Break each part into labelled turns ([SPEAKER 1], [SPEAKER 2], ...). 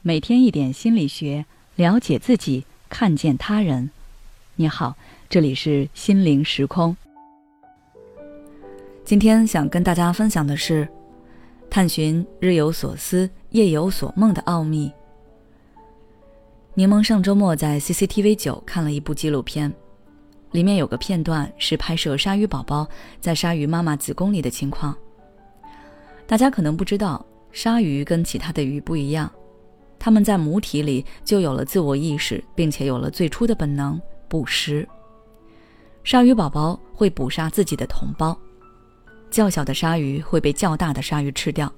[SPEAKER 1] 每天一点心理学，了解自己，看见他人。你好，这里是心灵时空。今天想跟大家分享的是，探寻日有所思，夜有所梦的奥秘。柠檬上周末在 CCTV 九看了一部纪录片，里面有个片段是拍摄鲨鱼宝宝在鲨鱼妈妈子宫里的情况。大家可能不知道，鲨鱼跟其他的鱼不一样。他们在母体里就有了自我意识，并且有了最初的本能捕食。鲨鱼宝宝会捕杀自己的同胞，较小的鲨鱼会被较大的鲨鱼吃掉，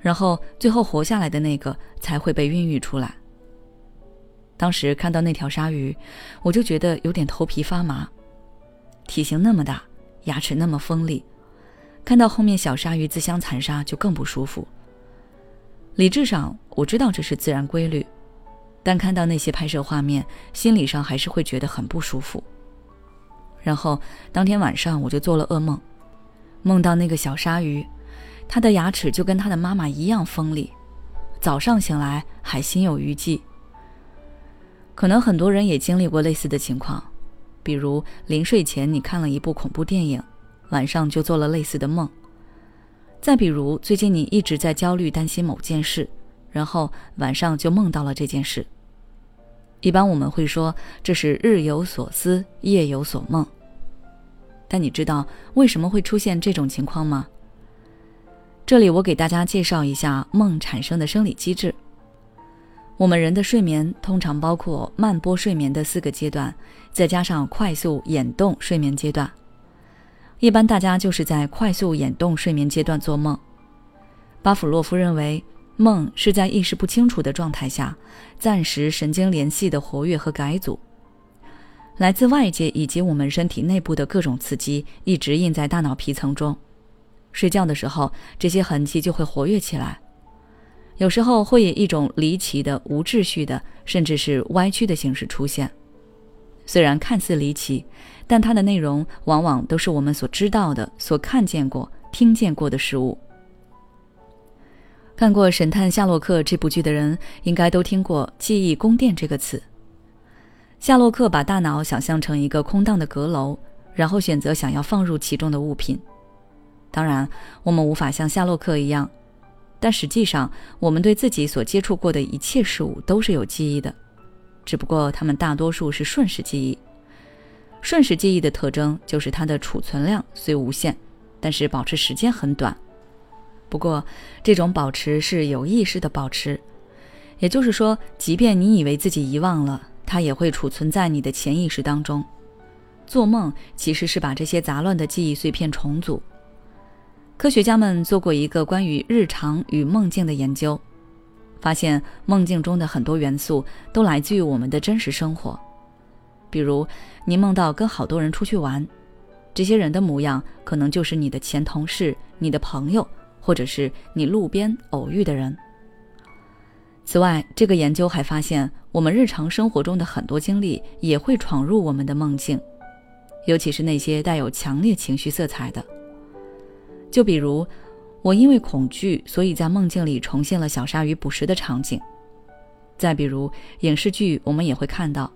[SPEAKER 1] 然后最后活下来的那个才会被孕育出来。当时看到那条鲨鱼，我就觉得有点头皮发麻，体型那么大，牙齿那么锋利，看到后面小鲨鱼自相残杀就更不舒服。理智上我知道这是自然规律，但看到那些拍摄画面，心理上还是会觉得很不舒服。然后当天晚上我就做了噩梦，梦到那个小鲨鱼，它的牙齿就跟它的妈妈一样锋利。早上醒来还心有余悸。可能很多人也经历过类似的情况，比如临睡前你看了一部恐怖电影，晚上就做了类似的梦。再比如，最近你一直在焦虑、担心某件事，然后晚上就梦到了这件事。一般我们会说这是日有所思，夜有所梦。但你知道为什么会出现这种情况吗？这里我给大家介绍一下梦产生的生理机制。我们人的睡眠通常包括慢波睡眠的四个阶段，再加上快速眼动睡眠阶段。一般大家就是在快速眼动睡眠阶段做梦。巴甫洛夫认为，梦是在意识不清楚的状态下，暂时神经联系的活跃和改组。来自外界以及我们身体内部的各种刺激一直印在大脑皮层中。睡觉的时候，这些痕迹就会活跃起来，有时候会以一种离奇的、无秩序的，甚至是歪曲的形式出现。虽然看似离奇，但它的内容往往都是我们所知道的、所看见过、听见过的事物。看过《神探夏洛克》这部剧的人，应该都听过“记忆宫殿”这个词。夏洛克把大脑想象成一个空荡的阁楼，然后选择想要放入其中的物品。当然，我们无法像夏洛克一样，但实际上，我们对自己所接触过的一切事物都是有记忆的。只不过它们大多数是瞬时记忆。瞬时记忆的特征就是它的储存量虽无限，但是保持时间很短。不过，这种保持是有意识的保持，也就是说，即便你以为自己遗忘了，它也会储存在你的潜意识当中。做梦其实是把这些杂乱的记忆碎片重组。科学家们做过一个关于日常与梦境的研究。发现梦境中的很多元素都来自于我们的真实生活，比如你梦到跟好多人出去玩，这些人的模样可能就是你的前同事、你的朋友，或者是你路边偶遇的人。此外，这个研究还发现，我们日常生活中的很多经历也会闯入我们的梦境，尤其是那些带有强烈情绪色彩的，就比如。我因为恐惧，所以在梦境里重现了小鲨鱼捕食的场景。再比如影视剧，我们也会看到，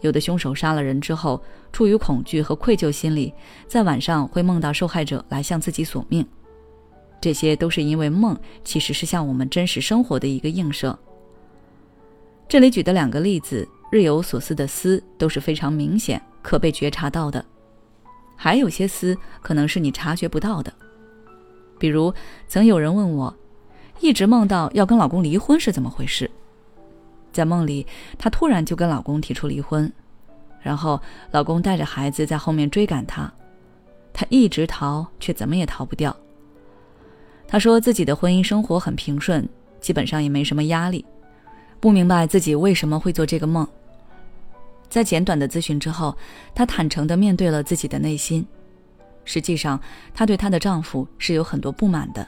[SPEAKER 1] 有的凶手杀了人之后，出于恐惧和愧疚心理，在晚上会梦到受害者来向自己索命。这些都是因为梦其实是向我们真实生活的一个映射。这里举的两个例子，日有所思的思都是非常明显、可被觉察到的，还有些思可能是你察觉不到的。比如，曾有人问我，一直梦到要跟老公离婚是怎么回事？在梦里，她突然就跟老公提出离婚，然后老公带着孩子在后面追赶她，她一直逃，却怎么也逃不掉。她说自己的婚姻生活很平顺，基本上也没什么压力，不明白自己为什么会做这个梦。在简短的咨询之后，她坦诚地面对了自己的内心。实际上，她对她的丈夫是有很多不满的。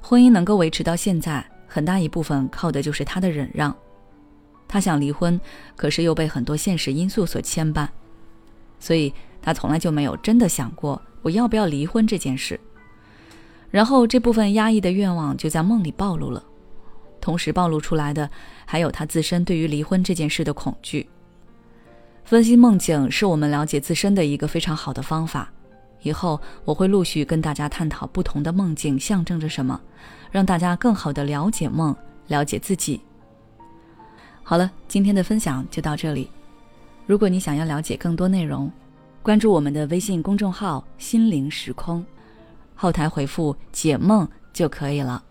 [SPEAKER 1] 婚姻能够维持到现在，很大一部分靠的就是她的忍让。她想离婚，可是又被很多现实因素所牵绊，所以她从来就没有真的想过我要不要离婚这件事。然后这部分压抑的愿望就在梦里暴露了。同时暴露出来的还有她自身对于离婚这件事的恐惧。分析梦境是我们了解自身的一个非常好的方法。以后我会陆续跟大家探讨不同的梦境象征着什么，让大家更好的了解梦，了解自己。好了，今天的分享就到这里。如果你想要了解更多内容，关注我们的微信公众号“心灵时空”，后台回复“解梦”就可以了。